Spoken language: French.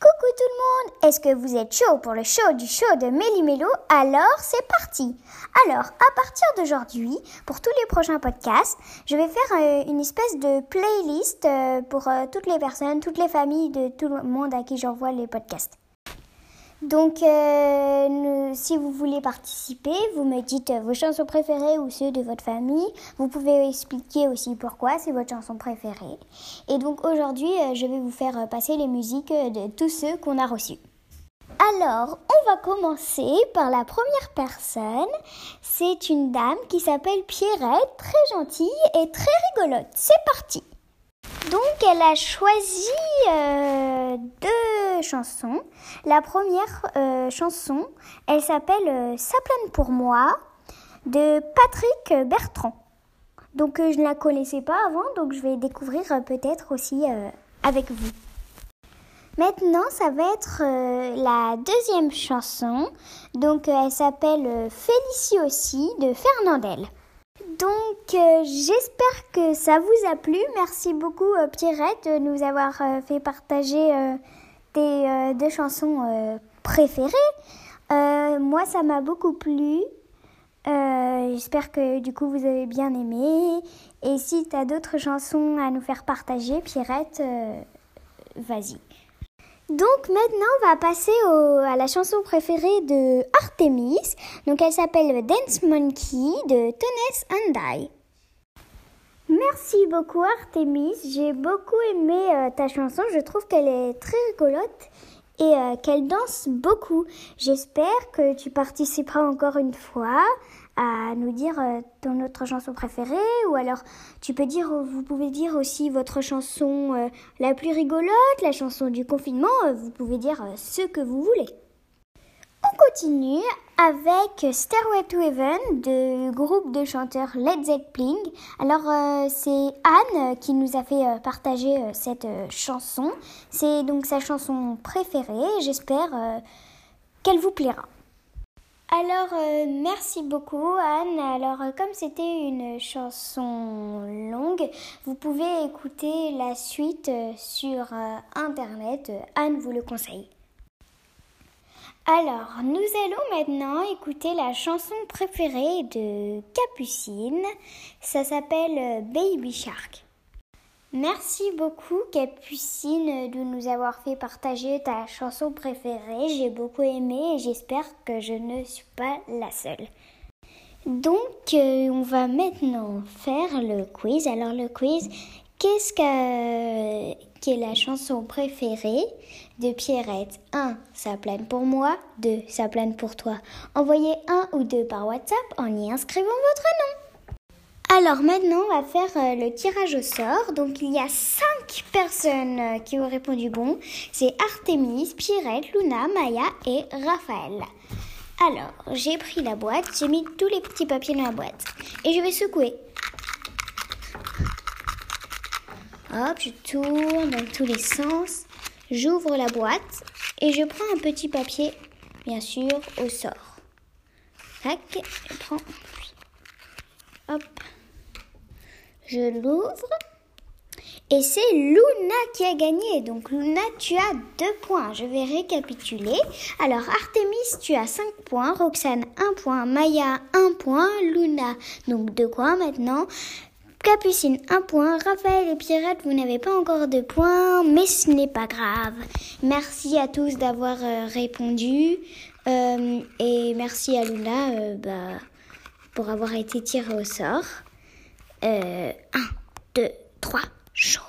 Coucou tout le monde Est-ce que vous êtes chaud pour le show du show de Méli-Mélo Alors c'est parti Alors à partir d'aujourd'hui, pour tous les prochains podcasts, je vais faire euh, une espèce de playlist euh, pour euh, toutes les personnes, toutes les familles de tout le monde à qui j'envoie les podcasts. Donc, euh, si vous voulez participer, vous me dites vos chansons préférées ou ceux de votre famille. Vous pouvez expliquer aussi pourquoi c'est votre chanson préférée. Et donc aujourd'hui, euh, je vais vous faire passer les musiques de tous ceux qu'on a reçus. Alors, on va commencer par la première personne. C'est une dame qui s'appelle Pierrette, très gentille et très rigolote. C'est parti. Donc, elle a choisi euh, deux chansons. La première euh, chanson, elle s'appelle euh, Ça plane pour moi de Patrick Bertrand. Donc, je ne la connaissais pas avant, donc je vais découvrir peut-être aussi avec vous. Maintenant, ça va être la deuxième chanson. Donc, elle s'appelle Félicie aussi de Fernandel. Donc, euh, j'espère que ça vous a plu. Merci beaucoup, euh, Pierrette, de nous avoir euh, fait partager tes deux chansons préférées. moi, ça m'a beaucoup plu. j'espère que du coup, vous avez bien aimé. Et si tu as d'autres chansons à nous faire partager, Pierrette, vas-y. Donc maintenant, on va passer à la chanson préférée de Artemis. Donc elle s'appelle Dance Monkey de Tennessee and I. Merci beaucoup Artemis, j'ai beaucoup aimé euh, ta chanson, je trouve qu'elle est très rigolote et euh, qu'elle danse beaucoup. J'espère que tu participeras encore une fois à nous dire euh, ton autre chanson préférée ou alors tu peux dire vous pouvez dire aussi votre chanson euh, la plus rigolote, la chanson du confinement, vous pouvez dire ce que vous voulez. On continue avec Stairway to Heaven du groupe de chanteurs Led Zeppelin. Alors c'est Anne qui nous a fait partager cette chanson. C'est donc sa chanson préférée. J'espère qu'elle vous plaira. Alors, euh, merci beaucoup Anne. Alors, euh, comme c'était une chanson longue, vous pouvez écouter la suite euh, sur Internet. Anne vous le conseille. Alors, nous allons maintenant écouter la chanson préférée de Capucine. Ça s'appelle Baby Shark. Merci beaucoup Capucine de nous avoir fait partager ta chanson préférée. J'ai beaucoup aimé et j'espère que je ne suis pas la seule. Donc euh, on va maintenant faire le quiz. Alors le quiz, qu'est-ce que est la chanson préférée de Pierrette? 1. Ça plane pour moi. 2. Ça plane pour toi. Envoyez un ou deux par WhatsApp en y inscrivant votre nom. Alors maintenant, on va faire euh, le tirage au sort. Donc il y a cinq personnes euh, qui ont répondu bon. C'est Artemis, Pierrette, Luna, Maya et Raphaël. Alors, j'ai pris la boîte, j'ai mis tous les petits papiers dans la boîte et je vais secouer. Hop, je tourne dans tous les sens. J'ouvre la boîte et je prends un petit papier, bien sûr, au sort. Tac, je prends. Hop. Je l'ouvre. Et c'est Luna qui a gagné. Donc Luna, tu as deux points. Je vais récapituler. Alors Artemis, tu as 5 points. Roxane, 1 point. Maya, 1 point. Luna, donc 2 points maintenant. Capucine, 1 point. Raphaël et Pierrette, vous n'avez pas encore de points, mais ce n'est pas grave. Merci à tous d'avoir euh, répondu. Euh, et merci à Luna euh, bah, pour avoir été tirée au sort. Euh, 1, 2, 3, chaud,